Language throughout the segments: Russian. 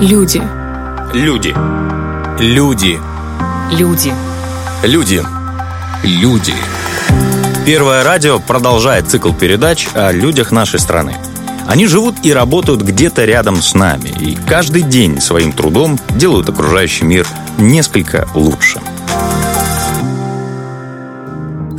Люди. Люди. Люди. Люди. Люди. Люди. Первое радио продолжает цикл передач о людях нашей страны. Они живут и работают где-то рядом с нами, и каждый день своим трудом делают окружающий мир несколько лучше.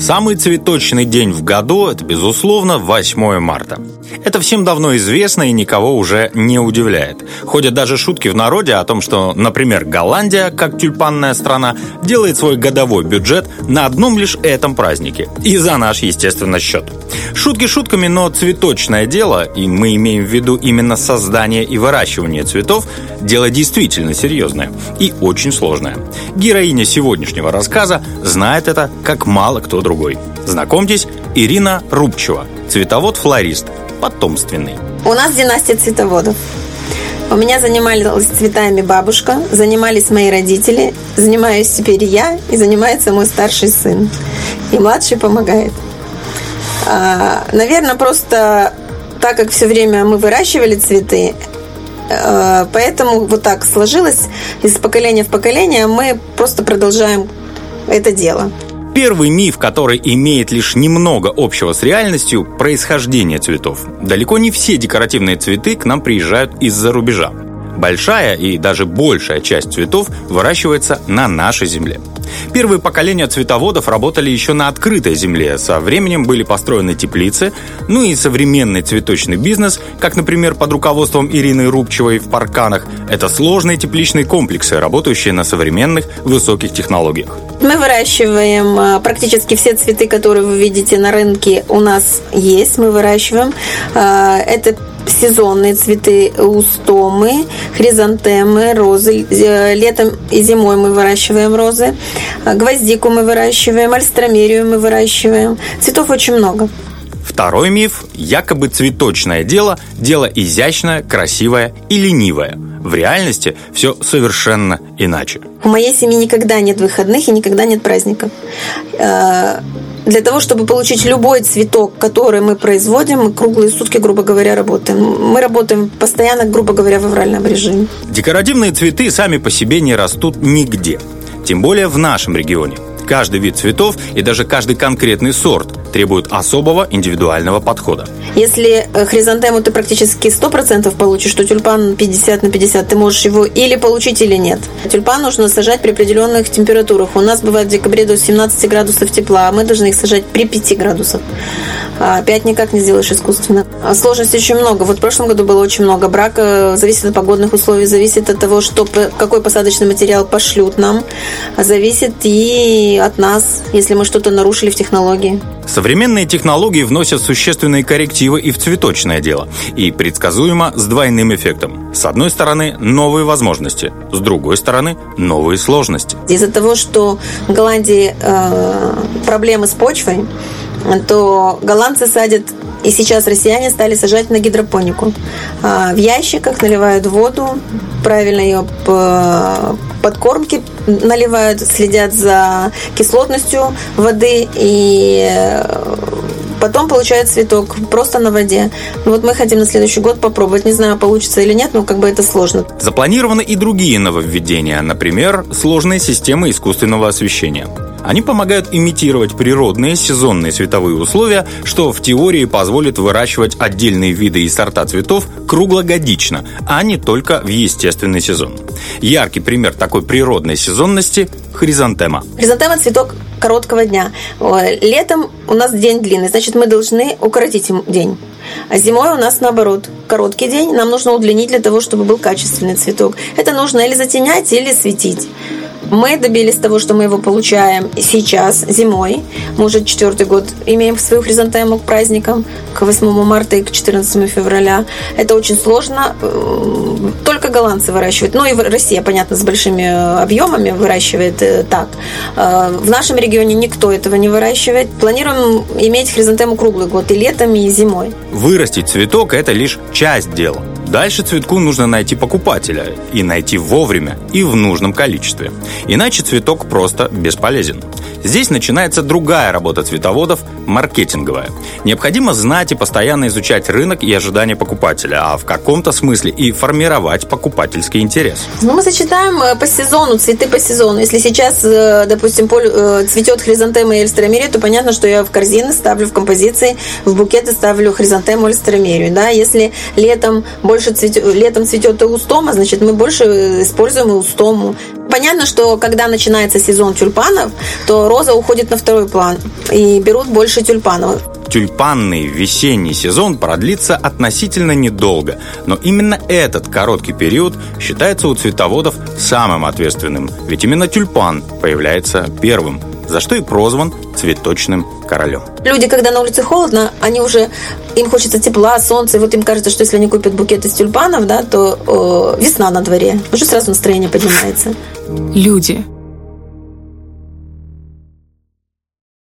Самый цветочный день в году – это, безусловно, 8 марта. Это всем давно известно и никого уже не удивляет. Ходят даже шутки в народе о том, что, например, Голландия, как тюльпанная страна, делает свой годовой бюджет на одном лишь этом празднике. И за наш, естественно, счет. Шутки шутками, но цветочное дело, и мы имеем в виду именно создание и выращивание цветов, дело действительно серьезное и очень сложное. Героиня сегодняшнего рассказа знает это, как мало кто другой. Знакомьтесь, Ирина Рубчева, цветовод-флорист, потомственный. У нас династия цветоводов. У меня занималась цветами бабушка, занимались мои родители, занимаюсь теперь я и занимается мой старший сын. И младший помогает. А, наверное, просто так как все время мы выращивали цветы, э, поэтому вот так сложилось из поколения в поколение мы просто продолжаем это дело. Первый миф, который имеет лишь немного общего с реальностью – происхождение цветов. Далеко не все декоративные цветы к нам приезжают из-за рубежа. Большая и даже большая часть цветов выращивается на нашей земле. Первые поколения цветоводов работали еще на открытой земле, со временем были построены теплицы, ну и современный цветочный бизнес, как, например, под руководством Ирины Рубчевой в Парканах, это сложные тепличные комплексы, работающие на современных высоких технологиях. Мы выращиваем а, практически все цветы, которые вы видите на рынке, у нас есть, мы выращиваем. А, это сезонные цветы устомы, хризантемы, розы. Летом и зимой мы выращиваем розы. Гвоздику мы выращиваем, альстромерию мы выращиваем. Цветов очень много. Второй миф – якобы цветочное дело – дело изящное, красивое и ленивое. В реальности все совершенно иначе. У моей семьи никогда нет выходных и никогда нет праздников. Э, для того, чтобы получить любой цветок, который мы производим, мы круглые сутки, грубо говоря, работаем. Мы работаем постоянно, грубо говоря, в авральном режиме. Декоративные цветы сами по себе не растут нигде. Тем более в нашем регионе. Каждый вид цветов и даже каждый конкретный сорт требуют особого индивидуального подхода. Если э, хризантему ты практически 100% получишь, то тюльпан 50 на 50 ты можешь его или получить, или нет. Тюльпан нужно сажать при определенных температурах. У нас бывает в декабре до 17 градусов тепла, а мы должны их сажать при 5 градусах. 5 а никак не сделаешь искусственно. А сложностей очень много. Вот в прошлом году было очень много. Брак зависит от погодных условий, зависит от того, что, какой посадочный материал пошлют нам, зависит и от нас, если мы что-то нарушили в технологии. Современные технологии вносят существенные коррективы и в цветочное дело, и предсказуемо с двойным эффектом. С одной стороны, новые возможности, с другой стороны, новые сложности. Из-за того, что в Голландии э, проблемы с почвой, то голландцы садят и сейчас россияне стали сажать на гидропонику. А, в ящиках наливают воду, правильно ее подкормки наливают, следят за кислотностью воды и э, потом получают цветок просто на воде. Вот мы хотим на следующий год попробовать. Не знаю, получится или нет, но как бы это сложно. Запланированы и другие нововведения, например, сложные системы искусственного освещения. Они помогают имитировать природные сезонные световые условия, что в теории позволит выращивать отдельные виды и сорта цветов круглогодично, а не только в естественный сезон. Яркий пример такой природной сезонности – хризантема. Хризантема – цветок короткого дня. Летом у нас день длинный, значит, мы должны укоротить день. А зимой у нас наоборот. Короткий день нам нужно удлинить для того, чтобы был качественный цветок. Это нужно или затенять, или светить. Мы добились того, что мы его получаем сейчас, зимой. Мы уже четвертый год имеем свою хризантему к праздникам, к 8 марта и к 14 февраля. Это очень сложно. Э, только голландцы выращивают. Ну и Россия, понятно, с большими объемами выращивает э, так. Э, в нашем регионе никто этого не выращивает. Планируем иметь хризантему круглый год и летом, и зимой. Вырастить цветок – это лишь часть дела. Дальше цветку нужно найти покупателя, и найти вовремя, и в нужном количестве. Иначе цветок просто бесполезен. Здесь начинается другая работа цветоводов – маркетинговая. Необходимо знать и постоянно изучать рынок и ожидания покупателя, а в каком-то смысле и формировать покупательский интерес. Ну, мы сочетаем э, по сезону, цветы по сезону. Если сейчас, э, допустим, э, цветет хризантема и эльстеромерия, то понятно, что я в корзины ставлю в композиции, в букеты ставлю хризантему и эльстеромерию. Да? Если летом больше цветет, летом цветет эустома, значит, мы больше используем эустому. Понятно, что когда начинается сезон тюльпанов, то роза уходит на второй план и берут больше тюльпанов. Тюльпанный весенний сезон продлится относительно недолго, но именно этот короткий период считается у цветоводов самым ответственным, ведь именно тюльпан появляется первым, за что и прозван цветочным королем. Люди, когда на улице холодно, они уже им хочется тепла, солнца, и вот им кажется, что если они купят букет из тюльпанов, да, то о, весна на дворе, уже сразу настроение поднимается. Люди